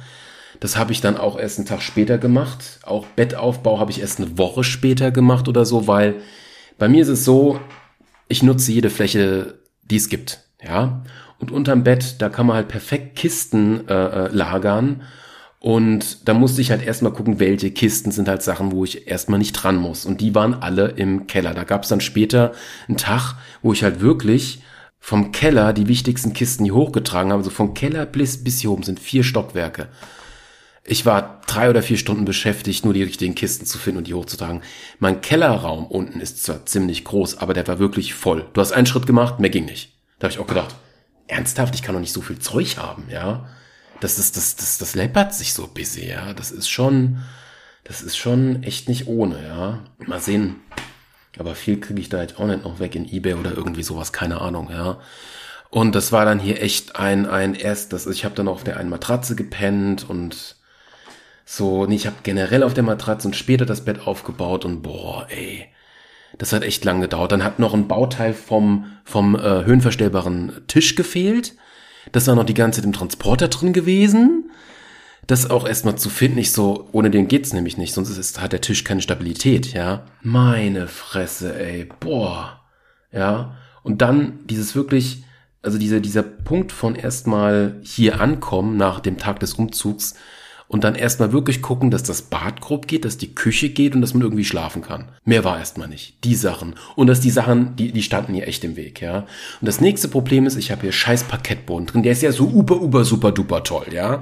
Das habe ich dann auch erst einen Tag später gemacht. Auch Bettaufbau habe ich erst eine Woche später gemacht oder so, weil bei mir ist es so, ich nutze jede Fläche, die es gibt, ja. Und unterm Bett, da kann man halt perfekt Kisten äh, äh lagern und da musste ich halt erstmal gucken, welche Kisten sind halt Sachen, wo ich erstmal nicht dran muss. Und die waren alle im Keller. Da gab es dann später einen Tag, wo ich halt wirklich vom Keller die wichtigsten Kisten hier hochgetragen habe. Also vom Keller bis, bis hier oben sind vier Stockwerke. Ich war drei oder vier Stunden beschäftigt, nur die richtigen Kisten zu finden und die hochzutragen. Mein Kellerraum unten ist zwar ziemlich groß, aber der war wirklich voll. Du hast einen Schritt gemacht, mehr ging nicht. Da habe ich auch gedacht, ernsthaft, ich kann doch nicht so viel Zeug haben, ja das ist, das, das, das läppert sich so busy, ja. Das ist schon, das ist schon echt nicht ohne, ja. Mal sehen. Aber viel kriege ich da jetzt auch nicht noch weg in Ebay oder irgendwie sowas, keine Ahnung, ja. Und das war dann hier echt ein, ein erst, das, ich habe dann auf der einen Matratze gepennt und so, nee, ich habe generell auf der Matratze und später das Bett aufgebaut und boah, ey, das hat echt lang gedauert. Dann hat noch ein Bauteil vom, vom äh, höhenverstellbaren Tisch gefehlt. Das war noch die ganze Zeit im Transporter drin gewesen. Das auch erstmal zu finden, nicht so, ohne den geht's nämlich nicht, sonst ist, hat der Tisch keine Stabilität, ja. Meine Fresse, ey, boah, ja. Und dann dieses wirklich, also dieser, dieser Punkt von erstmal hier ankommen nach dem Tag des Umzugs, und dann erstmal wirklich gucken, dass das Bad grob geht, dass die Küche geht und dass man irgendwie schlafen kann. Mehr war erstmal nicht. Die Sachen. Und dass die Sachen, die, die standen hier echt im Weg, ja. Und das nächste Problem ist, ich habe hier scheiß Parkettboden drin. Der ist ja so uber, uber, super, duper toll, ja.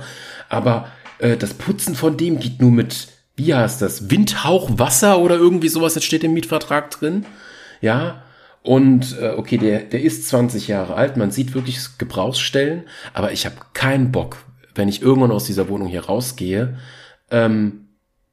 Aber äh, das Putzen von dem geht nur mit, wie heißt das, Windhauch, Wasser oder irgendwie sowas, das steht im Mietvertrag drin. Ja, und äh, okay, der, der ist 20 Jahre alt, man sieht wirklich Gebrauchsstellen, aber ich habe keinen Bock, wenn ich irgendwann aus dieser Wohnung hier rausgehe, ähm,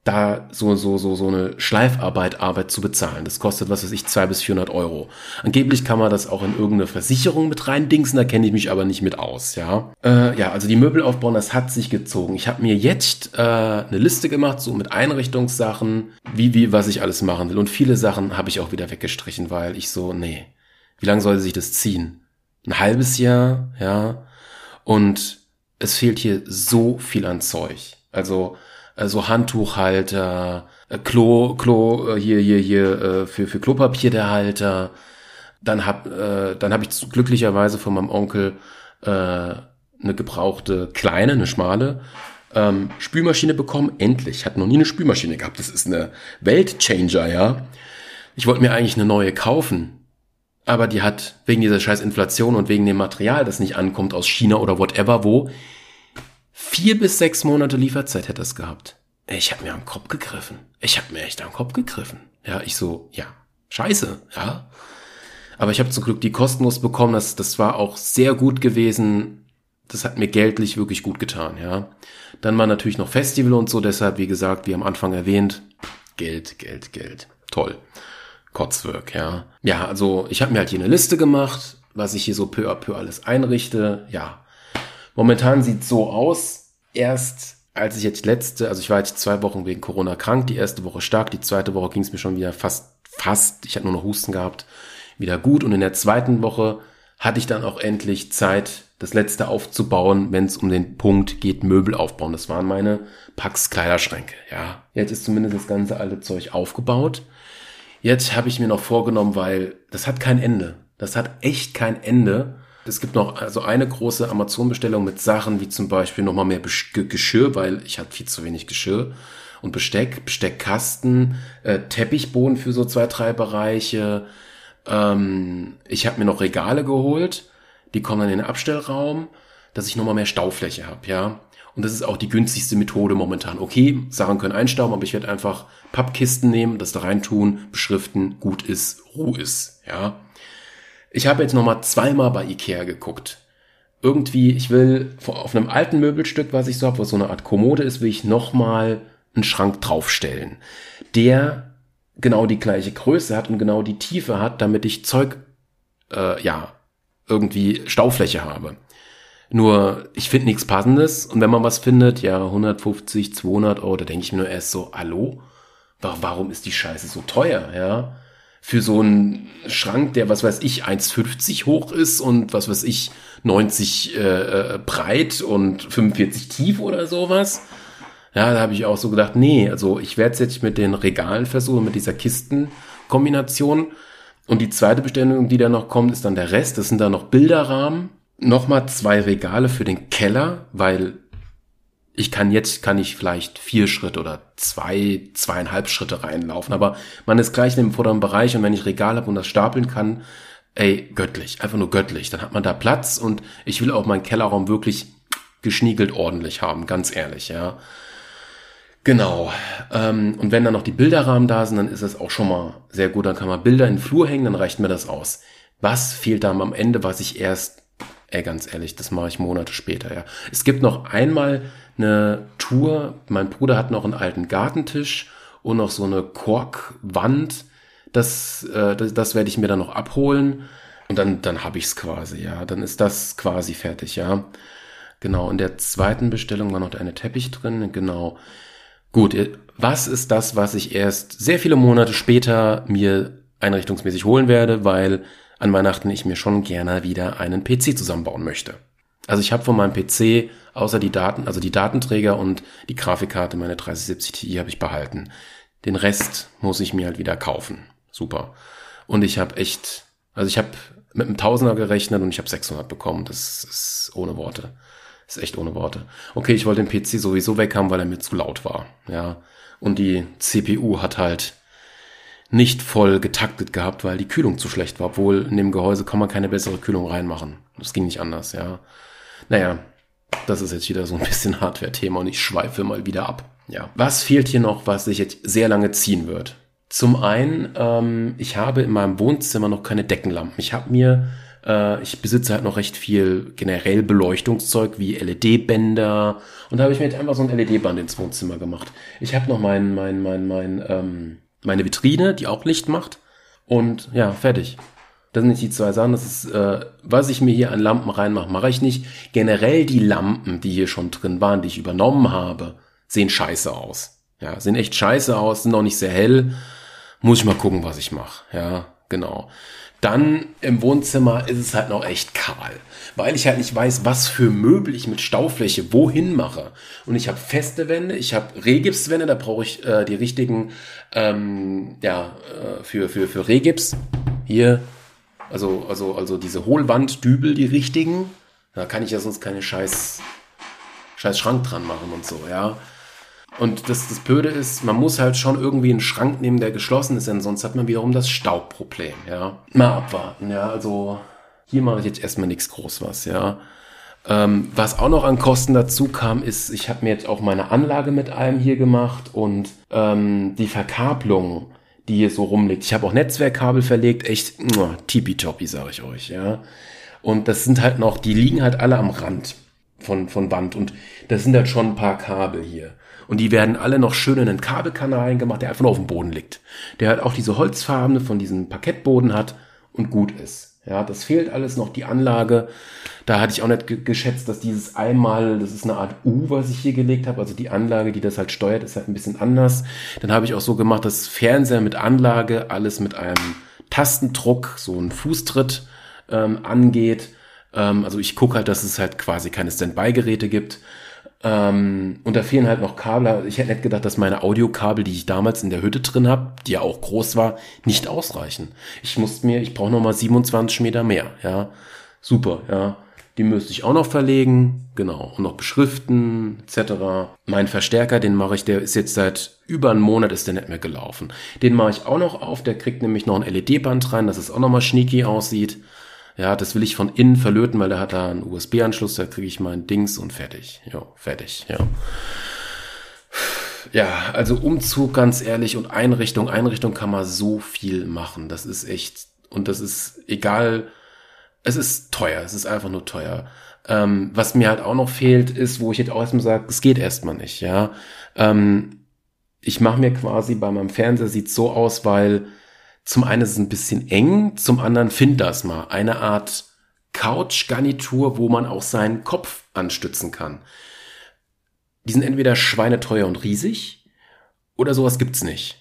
da so, so, so, so eine Schleifarbeit, Arbeit zu bezahlen. Das kostet, was weiß ich, zwei bis 400 Euro. Angeblich kann man das auch in irgendeine Versicherung mit reindingsen, da kenne ich mich aber nicht mit aus, ja. Äh, ja, also die Möbel aufbauen, das hat sich gezogen. Ich habe mir jetzt äh, eine Liste gemacht, so mit Einrichtungssachen, wie, wie, was ich alles machen will. Und viele Sachen habe ich auch wieder weggestrichen, weil ich so, nee, wie lange soll sich das ziehen? Ein halbes Jahr, ja. Und es fehlt hier so viel an Zeug. Also also Handtuchhalter, äh, Klo, Klo, äh, hier, hier, hier, für, für Klopapier der Halter. Dann hab, äh, dann hab ich glücklicherweise von meinem Onkel äh, eine gebrauchte kleine, eine schmale ähm, Spülmaschine bekommen. Endlich. Ich hatte noch nie eine Spülmaschine gehabt. Das ist eine Weltchanger, ja. Ich wollte mir eigentlich eine neue kaufen. Aber die hat wegen dieser scheiß Inflation und wegen dem Material, das nicht ankommt aus China oder whatever wo, vier bis sechs Monate Lieferzeit hätte es gehabt. Ich habe mir am Kopf gegriffen. Ich habe mir echt am Kopf gegriffen. Ja, ich so, ja, scheiße, ja. Aber ich habe zum Glück die kostenlos bekommen. Das, das war auch sehr gut gewesen. Das hat mir geldlich wirklich gut getan, ja. Dann war natürlich noch Festival und so. Deshalb, wie gesagt, wie am Anfang erwähnt, Geld, Geld, Geld. Toll. Kotzwirk, ja. Ja, also ich habe mir halt hier eine Liste gemacht, was ich hier so peu à peu alles einrichte. Ja, momentan sieht so aus. Erst als ich jetzt letzte, also ich war jetzt zwei Wochen wegen Corona krank, die erste Woche stark, die zweite Woche ging es mir schon wieder fast, fast, ich hatte nur noch Husten gehabt, wieder gut. Und in der zweiten Woche hatte ich dann auch endlich Zeit, das letzte aufzubauen, wenn es um den Punkt geht, Möbel aufbauen. Das waren meine Pax Kleiderschränke, ja. Jetzt ist zumindest das ganze alte Zeug aufgebaut. Jetzt habe ich mir noch vorgenommen, weil das hat kein Ende. Das hat echt kein Ende. Es gibt noch also eine große Amazon-Bestellung mit Sachen wie zum Beispiel nochmal mehr Geschirr, weil ich hatte viel zu wenig Geschirr und Besteck, Besteckkasten, äh, Teppichboden für so zwei, drei Bereiche. Ähm, ich habe mir noch Regale geholt, die kommen dann in den Abstellraum, dass ich nochmal mehr Staufläche habe, ja. Und das ist auch die günstigste Methode momentan. Okay, Sachen können einstauben, aber ich werde einfach Pappkisten nehmen, das da rein tun, beschriften, gut ist, Ruhe ist, ja. Ich habe jetzt nochmal zweimal bei Ikea geguckt. Irgendwie, ich will auf einem alten Möbelstück, was ich so habe, was so eine Art Kommode ist, will ich nochmal einen Schrank draufstellen, der genau die gleiche Größe hat und genau die Tiefe hat, damit ich Zeug, äh, ja, irgendwie Staufläche habe. Nur, ich finde nichts Passendes und wenn man was findet, ja, 150, 200 Euro, da denke ich mir nur erst so, hallo? Warum ist die Scheiße so teuer, ja? Für so einen Schrank, der, was weiß ich, 1,50 hoch ist und was weiß ich, 90 äh, äh, breit und 45 tief oder sowas. Ja, da habe ich auch so gedacht, nee, also ich werde es jetzt mit den Regalen versuchen, mit dieser Kistenkombination. Und die zweite Bestellung, die da noch kommt, ist dann der Rest. Das sind dann noch Bilderrahmen nochmal zwei Regale für den Keller, weil ich kann jetzt, kann ich vielleicht vier Schritte oder zwei, zweieinhalb Schritte reinlaufen, aber man ist gleich in dem vorderen Bereich und wenn ich Regal habe und das stapeln kann, ey, göttlich, einfach nur göttlich, dann hat man da Platz und ich will auch meinen Kellerraum wirklich geschniegelt ordentlich haben, ganz ehrlich, ja. Genau. Ähm, und wenn dann noch die Bilderrahmen da sind, dann ist das auch schon mal sehr gut. Dann kann man Bilder in den Flur hängen, dann reicht mir das aus. Was fehlt da am Ende, was ich erst Ey, ganz ehrlich, das mache ich Monate später, ja. Es gibt noch einmal eine Tour. Mein Bruder hat noch einen alten Gartentisch und noch so eine Korkwand. Das, äh, das, das werde ich mir dann noch abholen. Und dann, dann habe ich es quasi, ja. Dann ist das quasi fertig, ja. Genau, in der zweiten Bestellung war noch eine Teppich drin, genau. Gut, was ist das, was ich erst sehr viele Monate später mir einrichtungsmäßig holen werde, weil an Weihnachten ich mir schon gerne wieder einen PC zusammenbauen möchte. Also ich habe von meinem PC außer die Daten, also die Datenträger und die Grafikkarte, meine 3070 Ti habe ich behalten. Den Rest muss ich mir halt wieder kaufen. Super. Und ich habe echt, also ich habe mit einem Tausender gerechnet und ich habe 600 bekommen. Das ist ohne Worte. Das ist echt ohne Worte. Okay, ich wollte den PC sowieso weg haben, weil er mir zu laut war. Ja. Und die CPU hat halt nicht voll getaktet gehabt, weil die Kühlung zu schlecht war. Obwohl in dem Gehäuse kann man keine bessere Kühlung reinmachen. Das ging nicht anders, ja. Naja, das ist jetzt wieder so ein [LAUGHS] bisschen Hardware-Thema und ich schweife mal wieder ab. Ja. Was fehlt hier noch, was sich jetzt sehr lange ziehen wird? Zum einen, ähm, ich habe in meinem Wohnzimmer noch keine Deckenlampen. Ich habe mir, äh, ich besitze halt noch recht viel generell Beleuchtungszeug wie LED-Bänder und da habe ich mir jetzt einfach so ein LED-Band ins Wohnzimmer gemacht. Ich habe noch mein, mein, mein, mein, ähm, meine Vitrine, die auch Licht macht. Und ja, fertig. Das sind nicht die zwei Sachen. Das ist, äh, was ich mir hier an Lampen reinmache, mache ich nicht. Generell die Lampen, die hier schon drin waren, die ich übernommen habe, sehen scheiße aus. Ja, sehen echt scheiße aus, sind auch nicht sehr hell. Muss ich mal gucken, was ich mache. Ja, genau. Dann im Wohnzimmer ist es halt noch echt kahl, weil ich halt nicht weiß, was für Möbel ich mit Staufläche wohin mache. Und ich habe feste Wände, ich habe Rehgipswände, da brauche ich äh, die richtigen, ähm, ja, äh, für, für, für Rehgips. Hier, also, also, also diese Hohlwanddübel, die richtigen. Da kann ich ja sonst keine scheiß, scheiß Schrank dran machen und so, ja. Und das, das Blöde ist, man muss halt schon irgendwie einen Schrank nehmen, der geschlossen ist, denn sonst hat man wiederum das Staubproblem, ja. Mal abwarten, ja. Also hier mache ich jetzt erstmal nichts groß was, ja. Ähm, was auch noch an Kosten dazu kam, ist, ich habe mir jetzt auch meine Anlage mit allem hier gemacht und ähm, die Verkabelung, die hier so rumliegt. Ich habe auch Netzwerkkabel verlegt, echt tippitoppi, sage ich euch, ja. Und das sind halt noch, die liegen halt alle am Rand von, von Wand und das sind halt schon ein paar Kabel hier. Und die werden alle noch schön in einen Kabelkanal gemacht, der einfach nur auf dem Boden liegt. Der halt auch diese Holzfarbene von diesem Parkettboden hat und gut ist. Ja, das fehlt alles noch, die Anlage. Da hatte ich auch nicht geschätzt, dass dieses einmal, das ist eine Art U, was ich hier gelegt habe. Also die Anlage, die das halt steuert, ist halt ein bisschen anders. Dann habe ich auch so gemacht, dass Fernseher mit Anlage alles mit einem Tastendruck, so ein Fußtritt ähm, angeht. Ähm, also ich gucke halt, dass es halt quasi keine Standby-Geräte gibt. Ähm, und da fehlen halt noch Kabel. Ich hätte nicht gedacht, dass meine Audiokabel, die ich damals in der Hütte drin habe, die ja auch groß war, nicht ausreichen. Ich musste mir, ich brauche noch mal 27 Meter mehr. Ja, super. Ja, die müsste ich auch noch verlegen, genau, und noch beschriften etc. Mein Verstärker, den mache ich, der ist jetzt seit über einem Monat ist der nicht mehr gelaufen. Den mache ich auch noch auf. Der kriegt nämlich noch ein LED-Band rein, dass es auch noch mal schnieki aussieht. Ja, das will ich von innen verlöten, weil der hat da einen USB-Anschluss, da kriege ich mein Dings und fertig. Ja, fertig, ja. Ja, also Umzug, ganz ehrlich, und Einrichtung. Einrichtung kann man so viel machen. Das ist echt, und das ist egal, es ist teuer, es ist einfach nur teuer. Ähm, was mir halt auch noch fehlt, ist, wo ich jetzt auch erstmal sage, es geht erstmal nicht, ja. Ähm, ich mache mir quasi bei meinem Fernseher sieht so aus, weil zum einen ist es ein bisschen eng, zum anderen find das mal. Eine Art Couch-Garnitur, wo man auch seinen Kopf anstützen kann. Die sind entweder schweineteuer und riesig oder sowas gibt's nicht.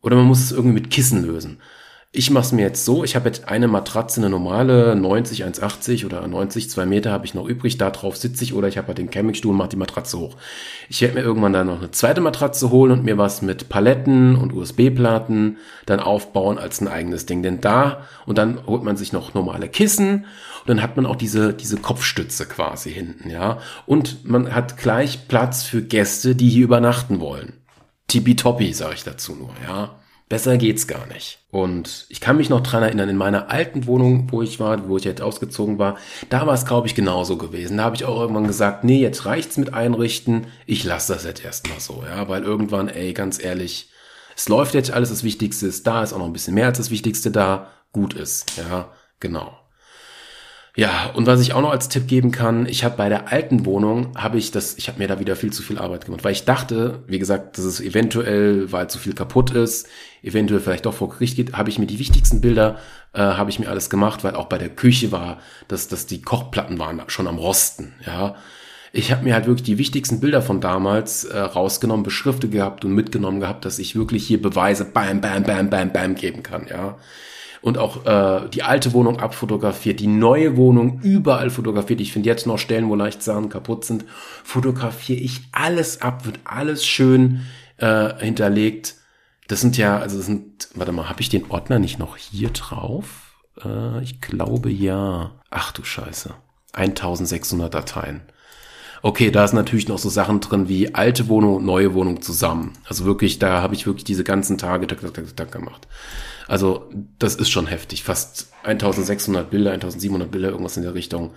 Oder man muss es irgendwie mit Kissen lösen. Ich mache es mir jetzt so, ich habe jetzt eine Matratze, eine normale 90, 1,80 oder 90, 2 Meter habe ich noch übrig, da drauf sitze ich oder ich habe halt den Campingstuhl und mache die Matratze hoch. Ich werde mir irgendwann dann noch eine zweite Matratze holen und mir was mit Paletten und USB-Platten dann aufbauen als ein eigenes Ding. Denn da, und dann holt man sich noch normale Kissen und dann hat man auch diese, diese Kopfstütze quasi hinten, ja. Und man hat gleich Platz für Gäste, die hier übernachten wollen. Tippitoppi, sage ich dazu nur, ja. Besser geht's gar nicht. Und ich kann mich noch dran erinnern, in meiner alten Wohnung, wo ich war, wo ich jetzt ausgezogen war, da war es, glaube ich, genauso gewesen. Da habe ich auch irgendwann gesagt, nee, jetzt reicht's mit einrichten. Ich lasse das jetzt erstmal so, ja, weil irgendwann, ey, ganz ehrlich, es läuft jetzt alles, das Wichtigste ist da, ist auch noch ein bisschen mehr als das Wichtigste da, gut ist, ja, genau. Ja, und was ich auch noch als Tipp geben kann, ich habe bei der alten Wohnung, habe ich das, ich habe mir da wieder viel zu viel Arbeit gemacht, weil ich dachte, wie gesagt, dass es eventuell, weil zu viel kaputt ist, eventuell vielleicht doch vor Gericht geht, habe ich mir die wichtigsten Bilder, äh, habe ich mir alles gemacht, weil auch bei der Küche war, dass, dass die Kochplatten waren schon am Rosten, ja. Ich habe mir halt wirklich die wichtigsten Bilder von damals äh, rausgenommen, beschriftet gehabt und mitgenommen gehabt, dass ich wirklich hier Beweise bam, bam, bam, bam, bam geben kann, ja und auch äh, die alte Wohnung abfotografiert, die neue Wohnung überall fotografiert. Ich finde jetzt noch Stellen, wo leicht Sachen kaputt sind, fotografiere ich alles ab, wird alles schön äh, hinterlegt. Das sind ja, also das sind, warte mal, habe ich den Ordner nicht noch hier drauf? Äh, ich glaube ja. Ach du Scheiße. 1600 Dateien. Okay, da ist natürlich noch so Sachen drin wie alte Wohnung und neue Wohnung zusammen. Also wirklich, da habe ich wirklich diese ganzen Tage tak, tak, tak, tak gemacht. Also das ist schon heftig. Fast 1600 Bilder, 1700 Bilder, irgendwas in der Richtung.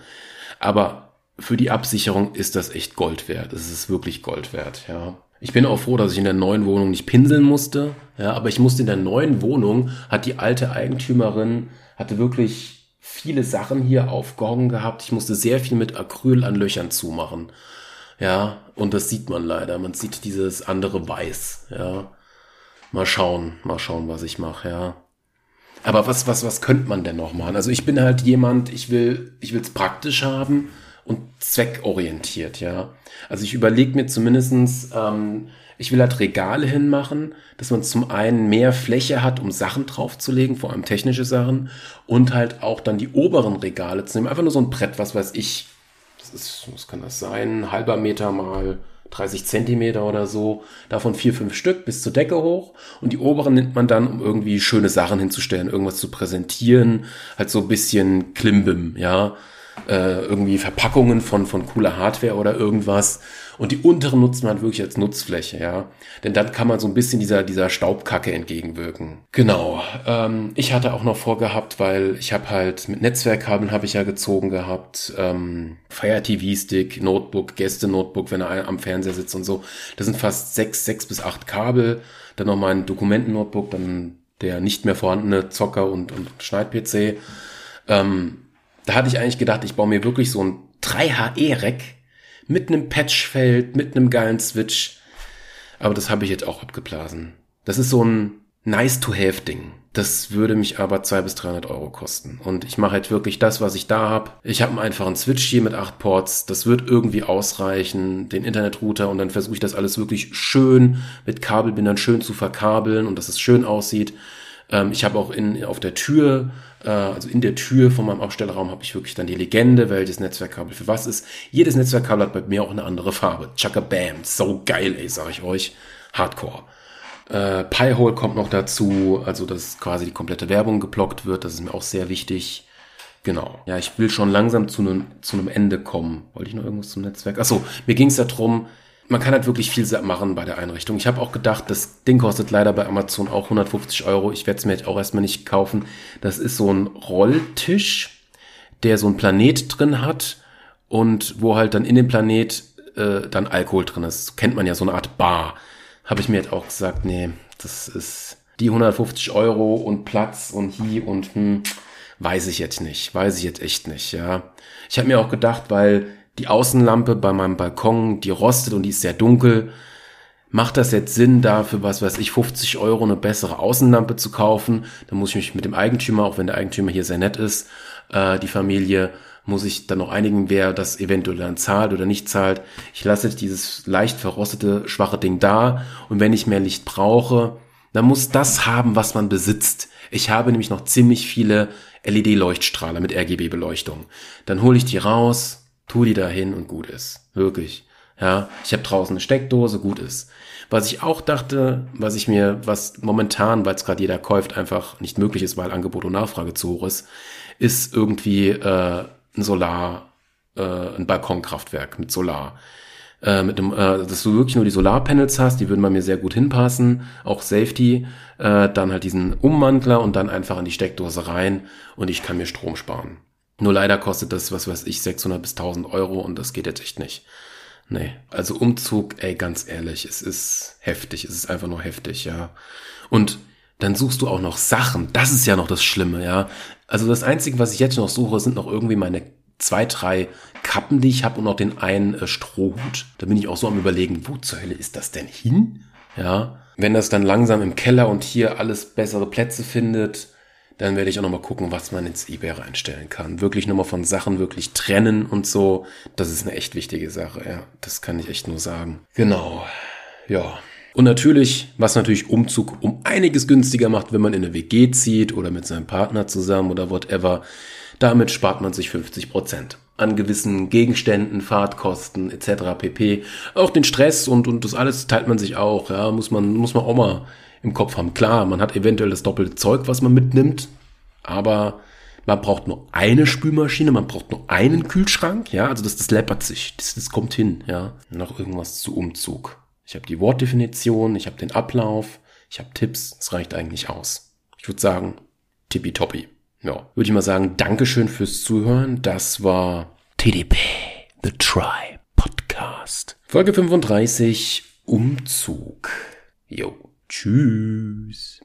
Aber für die Absicherung ist das echt Gold wert. Es ist wirklich Gold wert, ja. Ich bin auch froh, dass ich in der neuen Wohnung nicht pinseln musste, ja, aber ich musste in der neuen Wohnung, hat die alte Eigentümerin, hatte wirklich viele Sachen hier aufgehangen gehabt. Ich musste sehr viel mit Acryl an Löchern zumachen. Ja, und das sieht man leider. Man sieht dieses andere Weiß, ja. Mal schauen, mal schauen, was ich mache, ja. Aber was, was, was könnte man denn noch machen? Also ich bin halt jemand, ich will, ich will es praktisch haben und zweckorientiert, ja. Also ich überlege mir zumindestens, ähm, ich will halt Regale hinmachen, dass man zum einen mehr Fläche hat, um Sachen draufzulegen, vor allem technische Sachen, und halt auch dann die oberen Regale zu nehmen. Einfach nur so ein Brett, was weiß ich, das ist, was kann das sein, halber Meter mal 30 Zentimeter oder so, davon vier, fünf Stück bis zur Decke hoch. Und die oberen nimmt man dann, um irgendwie schöne Sachen hinzustellen, irgendwas zu präsentieren, halt so ein bisschen Klimbim, ja, äh, irgendwie Verpackungen von, von cooler Hardware oder irgendwas und die unteren nutzt man wirklich als Nutzfläche, ja. Denn dann kann man so ein bisschen dieser, dieser Staubkacke entgegenwirken. Genau. Ähm, ich hatte auch noch vorgehabt, weil ich habe halt mit Netzwerkkabeln habe ich ja gezogen gehabt, ähm, Fire TV Stick, Notebook, Gäste-Notebook, wenn er am Fernseher sitzt und so. Das sind fast sechs, sechs bis acht Kabel. Dann noch mein Dokumenten-Notebook, dann der nicht mehr vorhandene Zocker- und, und Schneid-PC. Ähm, da hatte ich eigentlich gedacht, ich baue mir wirklich so ein 3HE-Rack mit einem Patchfeld, mit einem geilen Switch. Aber das habe ich jetzt auch abgeblasen. Das ist so ein Nice-to-have-Ding. Das würde mich aber 200 bis 300 Euro kosten. Und ich mache halt wirklich das, was ich da habe. Ich habe einen einfachen Switch hier mit acht Ports. Das wird irgendwie ausreichen. Den Internetrouter und dann versuche ich das alles wirklich schön mit Kabelbindern schön zu verkabeln und dass es schön aussieht. Ähm, ich habe auch in, auf der Tür, also in der Tür von meinem Abstellraum habe ich wirklich dann die Legende, welches Netzwerkkabel für was ist. Jedes Netzwerkkabel hat bei mir auch eine andere Farbe. Chaka Bam. So geil, ey, sag ich euch. Hardcore. Äh, Piehole kommt noch dazu, also dass quasi die komplette Werbung geblockt wird, das ist mir auch sehr wichtig. Genau. Ja, ich will schon langsam zu einem, zu Ende kommen. Wollte ich noch irgendwas zum Netzwerk? Achso, mir ging es darum, man kann halt wirklich viel machen bei der Einrichtung. Ich habe auch gedacht, das Ding kostet leider bei Amazon auch 150 Euro. Ich werde es mir jetzt auch erstmal nicht kaufen. Das ist so ein Rolltisch, der so ein Planet drin hat und wo halt dann in dem Planet äh, dann Alkohol drin ist. Kennt man ja so eine Art Bar habe ich mir jetzt auch gesagt, nee, das ist die 150 Euro und Platz und hier und hm, weiß ich jetzt nicht, weiß ich jetzt echt nicht, ja. Ich habe mir auch gedacht, weil die Außenlampe bei meinem Balkon, die rostet und die ist sehr dunkel, macht das jetzt Sinn, dafür, was weiß ich, 50 Euro eine bessere Außenlampe zu kaufen? Dann muss ich mich mit dem Eigentümer, auch wenn der Eigentümer hier sehr nett ist, äh, die Familie, muss ich dann noch einigen, wer das eventuell dann zahlt oder nicht zahlt. Ich lasse dieses leicht verrostete, schwache Ding da und wenn ich mehr Licht brauche, dann muss das haben, was man besitzt. Ich habe nämlich noch ziemlich viele LED-Leuchtstrahler mit RGB-Beleuchtung. Dann hole ich die raus, tu die dahin und gut ist. Wirklich. Ja, ich habe draußen eine Steckdose, gut ist. Was ich auch dachte, was ich mir, was momentan, weil es gerade jeder kauft, einfach nicht möglich ist, weil Angebot und Nachfrage zu hoch ist, ist irgendwie äh, ein Solar, äh, ein Balkonkraftwerk mit Solar. Äh, mit dem, äh, dass du wirklich nur die Solarpanels hast, die würden bei mir sehr gut hinpassen, auch Safety, äh, dann halt diesen Ummantler und dann einfach in die Steckdose rein und ich kann mir Strom sparen. Nur leider kostet das, was weiß ich, 600 bis 1000 Euro und das geht jetzt echt nicht. Nee, also Umzug, ey, ganz ehrlich, es ist heftig, es ist einfach nur heftig, ja. Und dann suchst du auch noch Sachen. Das ist ja noch das Schlimme, ja. Also das Einzige, was ich jetzt noch suche, sind noch irgendwie meine zwei, drei Kappen, die ich habe und noch den einen äh, Strohhut. Da bin ich auch so am überlegen, wo zur Hölle ist das denn hin? Ja. Wenn das dann langsam im Keller und hier alles bessere Plätze findet, dann werde ich auch nochmal gucken, was man ins eBay reinstellen kann. Wirklich nochmal von Sachen wirklich trennen und so. Das ist eine echt wichtige Sache, ja. Das kann ich echt nur sagen. Genau. Ja. Und natürlich, was natürlich Umzug um einiges günstiger macht, wenn man in eine WG zieht oder mit seinem Partner zusammen oder whatever. Damit spart man sich 50 Prozent an gewissen Gegenständen, Fahrtkosten etc. pp. Auch den Stress und, und das alles teilt man sich auch. Ja, muss man, muss man auch mal im Kopf haben. Klar, man hat eventuell das doppelte Zeug, was man mitnimmt, aber man braucht nur eine Spülmaschine, man braucht nur einen Kühlschrank, ja, also das, das läppert sich, das, das kommt hin, ja. Noch irgendwas zu Umzug. Ich habe die Wortdefinition, ich habe den Ablauf, ich habe Tipps. Es reicht eigentlich aus. Ich würde sagen, tippitoppi. Ja, würde ich mal sagen, Dankeschön fürs Zuhören. Das war TDP, The Try Podcast. Folge 35, Umzug. Jo, tschüss.